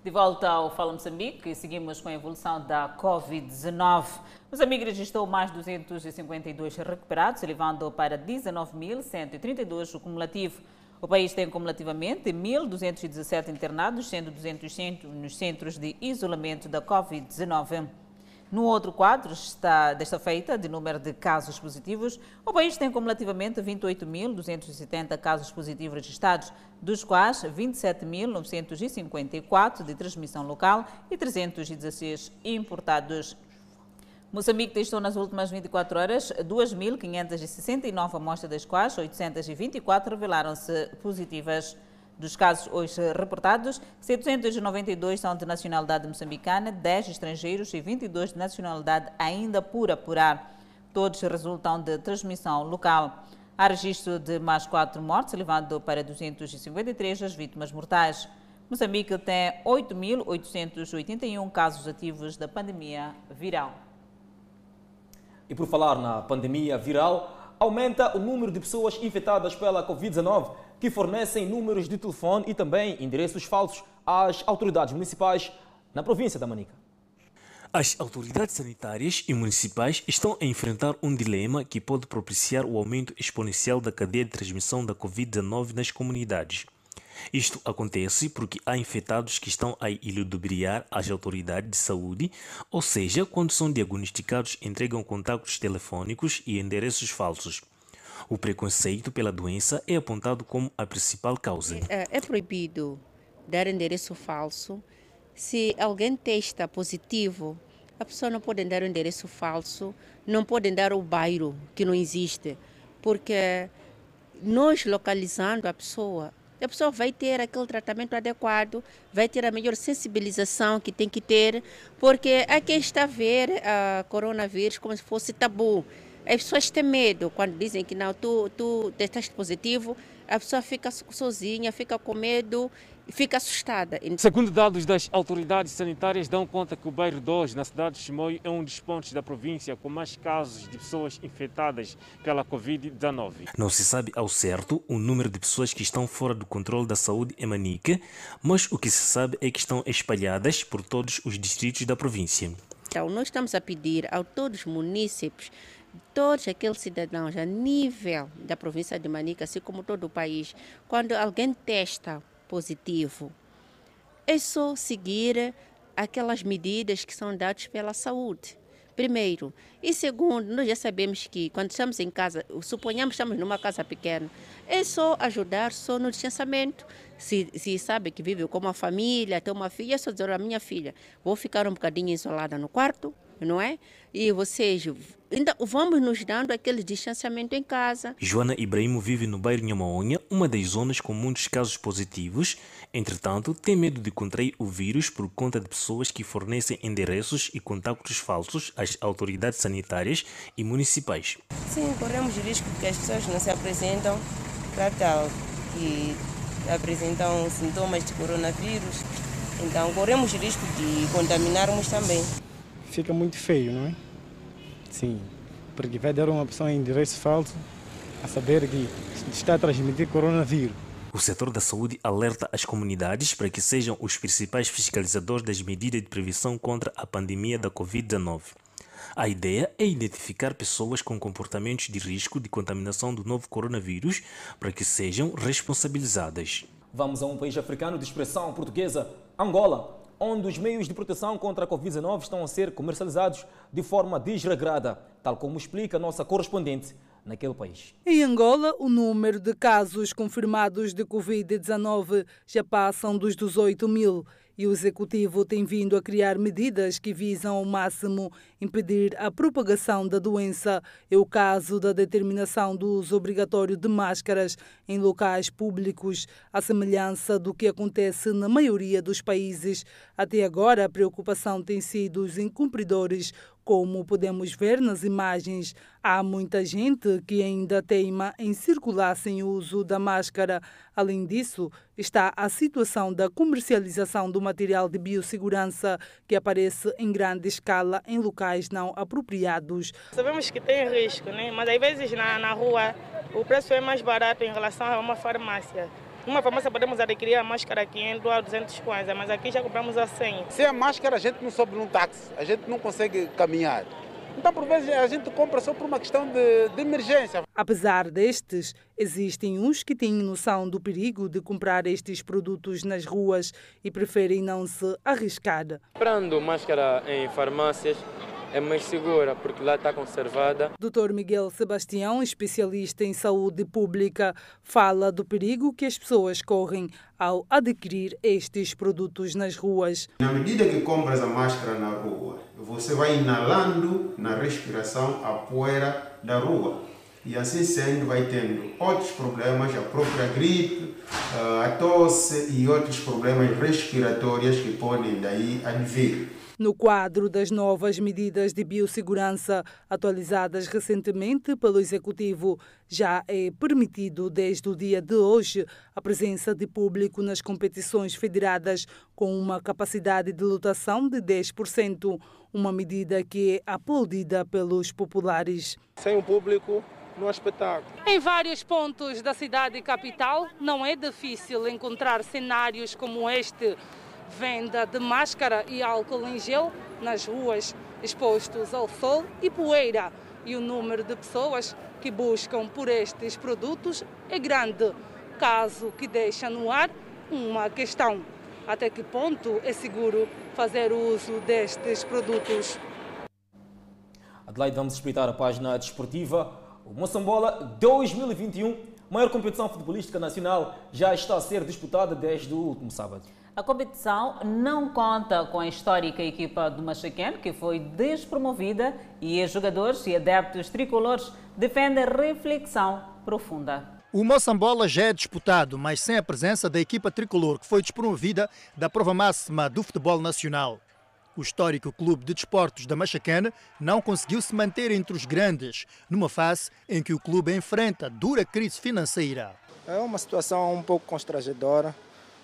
De volta ao Fala Moçambique, seguimos com a evolução da Covid-19. Moçambique registrou mais 252 recuperados, elevando para 19.132 o cumulativo. O país tem cumulativamente 1.217 internados, sendo 200 nos centros de isolamento da Covid-19. No outro quadro está desta feita de número de casos positivos, o país tem cumulativamente 28.270 casos positivos registrados, dos quais 27.954 de transmissão local e 316 importados. Moçambique testou nas últimas 24 horas 2.569 amostras, das quais 824 revelaram-se positivas. Dos casos hoje reportados, 792 são de nacionalidade moçambicana, 10 estrangeiros e 22 de nacionalidade ainda por apurar. Todos resultam de transmissão local. Há registro de mais 4 mortes, elevando para 253 as vítimas mortais. Moçambique tem 8.881 casos ativos da pandemia viral. E por falar na pandemia viral, aumenta o número de pessoas infectadas pela Covid-19 que fornecem números de telefone e também endereços falsos às autoridades municipais na província da Manica. As autoridades sanitárias e municipais estão a enfrentar um dilema que pode propiciar o aumento exponencial da cadeia de transmissão da Covid-19 nas comunidades. Isto acontece porque há infectados que estão a iludibriar as autoridades de saúde, ou seja, quando são diagnosticados, entregam contactos telefônicos e endereços falsos. O preconceito pela doença é apontado como a principal causa. É, é proibido dar endereço falso. Se alguém testa positivo, a pessoa não pode dar o endereço falso, não pode dar o bairro que não existe, porque nós localizando a pessoa, a pessoa vai ter aquele tratamento adequado, vai ter a melhor sensibilização que tem que ter, porque quem está a ver a coronavírus como se fosse tabu. As pessoas têm medo quando dizem que não, tu, tu testaste positivo, a pessoa fica sozinha, fica com medo, fica assustada. Segundo dados das autoridades sanitárias, dão conta que o bairro 2, na cidade de Chimoio, é um dos pontos da província com mais casos de pessoas infectadas pela Covid-19. Não se sabe ao certo o número de pessoas que estão fora do controle da saúde em Manica, mas o que se sabe é que estão espalhadas por todos os distritos da província. Então, nós estamos a pedir a todos os munícipes todos aqueles cidadãos a nível da província de Manica, assim como todo o país, quando alguém testa positivo, é só seguir aquelas medidas que são dadas pela saúde. Primeiro. E segundo, nós já sabemos que quando estamos em casa, suponhamos que estamos numa casa pequena, é só ajudar só no distanciamento. Se, se sabe que vive com uma família, tem uma filha, é só dizer a minha filha, vou ficar um bocadinho isolada no quarto, não é? E vocês ainda vamos nos dando aquele distanciamento em casa. Joana Ibrahimo vive no bairro Nhamaonha, uma das zonas com muitos casos positivos. Entretanto, tem medo de contrair o vírus por conta de pessoas que fornecem endereços e contactos falsos às autoridades sanitárias e municipais. Sim, corremos o risco que as pessoas não se apresentam para tal, que apresentam sintomas de coronavírus. Então, corremos o risco de contaminarmos também fica muito feio, não é? Sim, porque vai dar uma pessoa endereço falso a saber que está a transmitir coronavírus. O setor da saúde alerta as comunidades para que sejam os principais fiscalizadores das medidas de prevenção contra a pandemia da Covid-19. A ideia é identificar pessoas com comportamentos de risco de contaminação do novo coronavírus para que sejam responsabilizadas. Vamos a um país africano de expressão portuguesa, Angola onde os meios de proteção contra a Covid-19 estão a ser comercializados de forma desregrada, tal como explica a nossa correspondente naquele país. Em Angola, o número de casos confirmados de Covid-19 já passam dos 18 mil e o Executivo tem vindo a criar medidas que visam ao máximo impedir a propagação da doença. É o caso da determinação do uso obrigatório de máscaras em locais públicos, à semelhança do que acontece na maioria dos países. Até agora, a preocupação tem sido os incumpridores como podemos ver nas imagens, há muita gente que ainda teima em circular sem o uso da máscara. Além disso, está a situação da comercialização do material de biossegurança que aparece em grande escala em locais não apropriados. Sabemos que tem risco, né? mas às vezes na, na rua o preço é mais barato em relação a uma farmácia. Numa farmácia podemos adquirir a máscara a 500 ou a 200 kwanza, mas aqui já compramos a 100. Sem a máscara a gente não sobe num táxi, a gente não consegue caminhar. Então, por vezes, a gente compra só por uma questão de, de, emergência. Apesar destes, existem uns que têm noção do perigo de comprar estes produtos nas ruas e preferem não se arriscar. Comprando máscara em farmácias, é mais segura porque lá está conservada. Dr. Miguel Sebastião, especialista em saúde pública, fala do perigo que as pessoas correm ao adquirir estes produtos nas ruas. Na medida que compras a máscara na rua, você vai inalando na respiração a poeira da rua. E assim sendo, vai tendo outros problemas, a própria gripe, a tosse e outros problemas respiratórios que podem daí advir. No quadro das novas medidas de biossegurança atualizadas recentemente pelo Executivo, já é permitido desde o dia de hoje a presença de público nas competições federadas com uma capacidade de lotação de 10%, uma medida que é aplaudida pelos populares. Sem o público, no espetáculo. Em vários pontos da cidade capital, não é difícil encontrar cenários como este venda de máscara e álcool em gel nas ruas, expostos ao sol e poeira. E o número de pessoas que buscam por estes produtos é grande, caso que deixa no ar uma questão: até que ponto é seguro fazer uso destes produtos? Adelaide, vamos espreitar a página desportiva. O Moçambola 2021, maior competição futebolística nacional, já está a ser disputada desde o último sábado. A competição não conta com a histórica equipa do Machaquén, que foi despromovida, e os jogadores e adeptos tricolores defendem reflexão profunda. O Moçambola já é disputado, mas sem a presença da equipa tricolor, que foi despromovida da prova máxima do futebol nacional. O histórico clube de desportos da Machaquene não conseguiu se manter entre os grandes, numa fase em que o clube enfrenta dura crise financeira. É uma situação um pouco constrangedora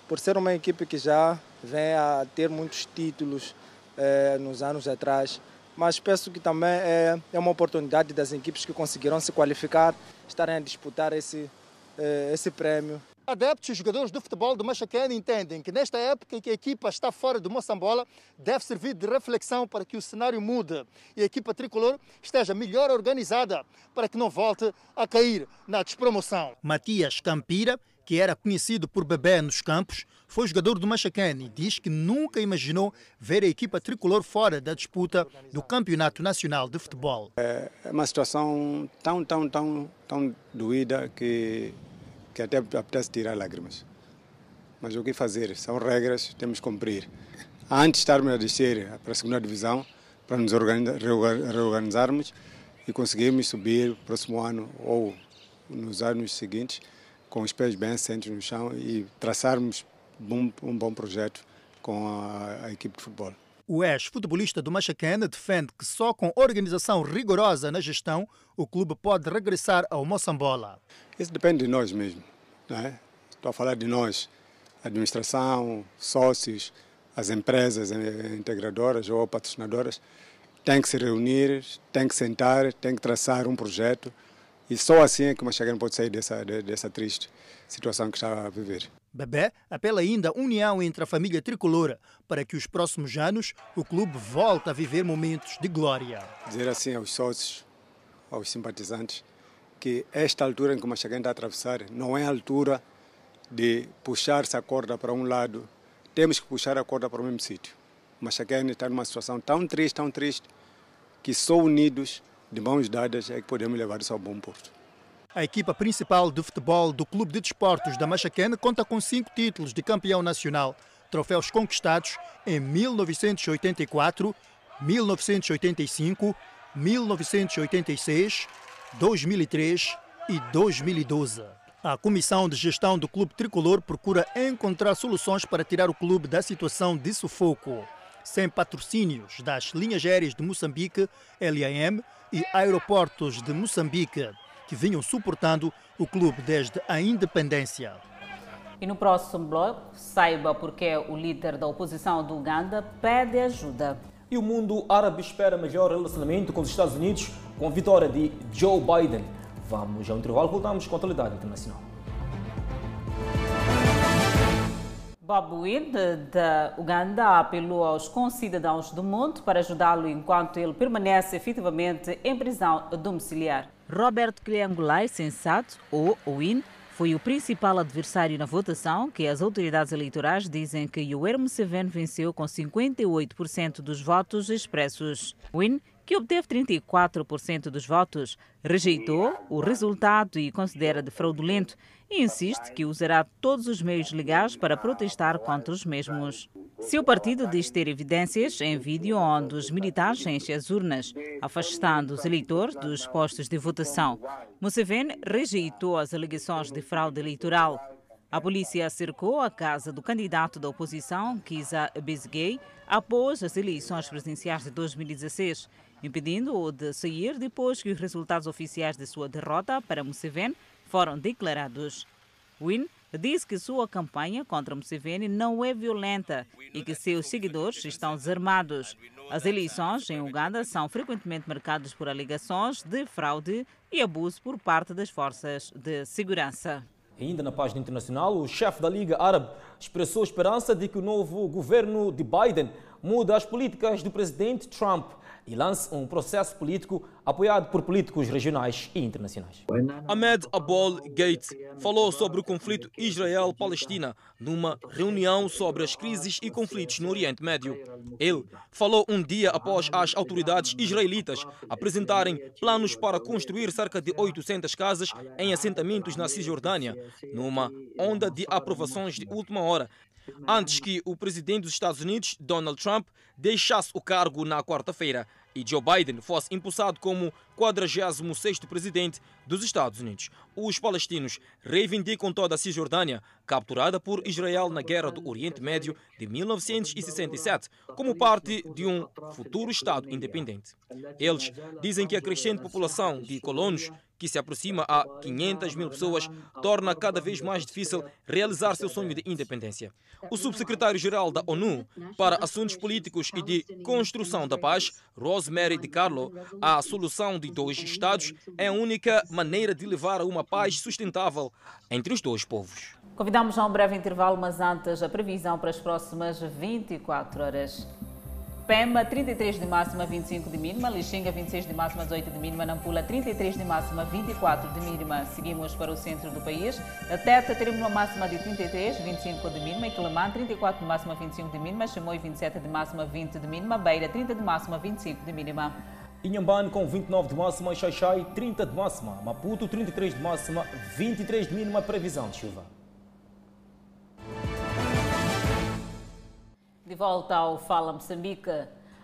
por ser uma equipe que já vem a ter muitos títulos eh, nos anos atrás, mas penso que também é, é uma oportunidade das equipes que conseguiram se qualificar estarem a disputar esse, eh, esse prémio. Adeptos e jogadores do futebol do Machaquene entendem que nesta época em que a equipa está fora do Moçambola, deve servir de reflexão para que o cenário mude e a equipa tricolor esteja melhor organizada para que não volte a cair na despromoção. Matias Campira que era conhecido por bebê nos campos, foi jogador do Machacane e diz que nunca imaginou ver a equipa tricolor fora da disputa do Campeonato Nacional de Futebol. É uma situação tão, tão, tão, tão doída que, que até apetece tirar lágrimas. Mas o que fazer? São regras, temos que cumprir. Antes de estarmos a descer para a segunda divisão, para nos reorganizarmos e conseguirmos subir próximo ano ou nos anos seguintes, com os pés bem assentos no chão e traçarmos um, um bom projeto com a, a equipe de futebol. O ex-futebolista do Machacane defende que só com organização rigorosa na gestão o clube pode regressar ao Moçambola. Isso depende de nós mesmo. É? Estou a falar de nós, administração, sócios, as empresas integradoras ou patrocinadoras. Tem que se reunir, tem que sentar, tem que traçar um projeto e só assim é que o Machagano pode sair dessa, dessa triste situação que está a viver. Bebé apela ainda à união entre a família tricolora para que os próximos anos o clube volte a viver momentos de glória. Dizer assim aos sócios, aos simpatizantes, que esta altura em que o Machagano está a atravessar não é a altura de puxar-se a corda para um lado, temos que puxar a corda para o mesmo sítio. O Machagano está numa situação tão triste, tão triste, que só unidos de mãos dadas é que podemos levar isso ao bom porto. A equipa principal de futebol do Clube de Desportos da Machaquene conta com cinco títulos de campeão nacional, troféus conquistados em 1984, 1985, 1986, 2003 e 2012. A Comissão de Gestão do Clube Tricolor procura encontrar soluções para tirar o clube da situação de sufoco. Sem patrocínios das linhas aéreas de Moçambique, LAM, e aeroportos de Moçambique, que vinham suportando o clube desde a independência. E no próximo bloco, saiba porque o líder da oposição do Uganda pede ajuda. E o mundo árabe espera melhor relacionamento com os Estados Unidos com a vitória de Joe Biden. Vamos ao intervalo, voltamos com a atualidade internacional. Bob Wine, da Uganda, apelou aos concidadãos do mundo para ajudá-lo enquanto ele permanece efetivamente em prisão domiciliar. Robert Kliangulai Sensato, ou Win, foi o principal adversário na votação, que as autoridades eleitorais dizem que Yoweri Museveni venceu com 58% dos votos expressos. Win que obteve 34% dos votos, rejeitou o resultado e considera de fraudulento e insiste que usará todos os meios legais para protestar contra os mesmos. Seu partido diz ter evidências em vídeo onde os militares enchem as urnas, afastando os eleitores dos postos de votação. Museveni rejeitou as alegações de fraude eleitoral. A polícia cercou a casa do candidato da oposição, Kizza Besigye, após as eleições presidenciais de 2016 impedindo-o de sair depois que os resultados oficiais de sua derrota para Museveni foram declarados. Win disse que sua campanha contra Museveni não é violenta e que seus seguidores estão desarmados. As eleições em Uganda são frequentemente marcadas por alegações de fraude e abuso por parte das forças de segurança. Ainda na página internacional, o chefe da Liga Árabe expressou esperança de que o novo governo de Biden mude as políticas do presidente Trump e lance um processo político apoiado por políticos regionais e internacionais. Ahmed Abol Gates falou sobre o conflito Israel-Palestina numa reunião sobre as crises e conflitos no Oriente Médio. Ele falou um dia após as autoridades israelitas apresentarem planos para construir cerca de 800 casas em assentamentos na Cisjordânia, numa onda de aprovações de última hora antes que o presidente dos Estados Unidos, Donald Trump, deixasse o cargo na quarta-feira e Joe Biden fosse impulsado como 46º presidente dos Estados Unidos. Os palestinos reivindicam toda a Cisjordânia, capturada por Israel na Guerra do Oriente Médio de 1967, como parte de um futuro Estado independente. Eles dizem que a crescente população de colonos que se aproxima a 500 mil pessoas, torna cada vez mais difícil realizar seu sonho de independência. O subsecretário-geral da ONU para Assuntos Políticos e de Construção da Paz, Rosemary DiCarlo, a solução de dois Estados é a única maneira de levar a uma paz sustentável entre os dois povos. Convidamos a um breve intervalo, mas antes a previsão para as próximas 24 horas. Pema, 33 de máxima, 25 de mínima. Lixinga, 26 de máxima, 18 de mínima. Nampula, 33 de máxima, 24 de mínima. Seguimos para o centro do país. Teta teremos uma máxima de 33, 25 de mínima. Quilamã, 34 de máxima, 25 de mínima. Chimoio, 27 de máxima, 20 de mínima. Beira, 30 de máxima, 25 de mínima. Inhambane com 29 de máxima, Xaixai 30 de máxima, Maputo 33 de máxima, 23 de mínima, previsão de chuva. De volta ao Fala Moçambique.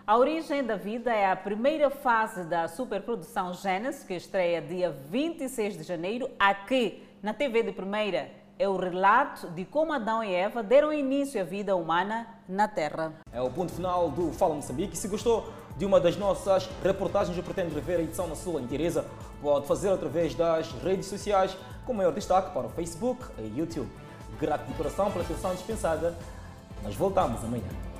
A origem da vida é a primeira fase da superprodução Gênesis, que estreia dia 26 de janeiro, aqui na TV de Primeira. É o relato de como Adão e Eva deram início à vida humana na Terra. É o ponto final do Fala Moçambique. Se gostou de uma das nossas reportagens ou pretende rever a edição na sua inteireza, pode fazer através das redes sociais, com maior destaque para o Facebook e YouTube. Grato de coração pela atenção dispensada nós voltamos amanhã.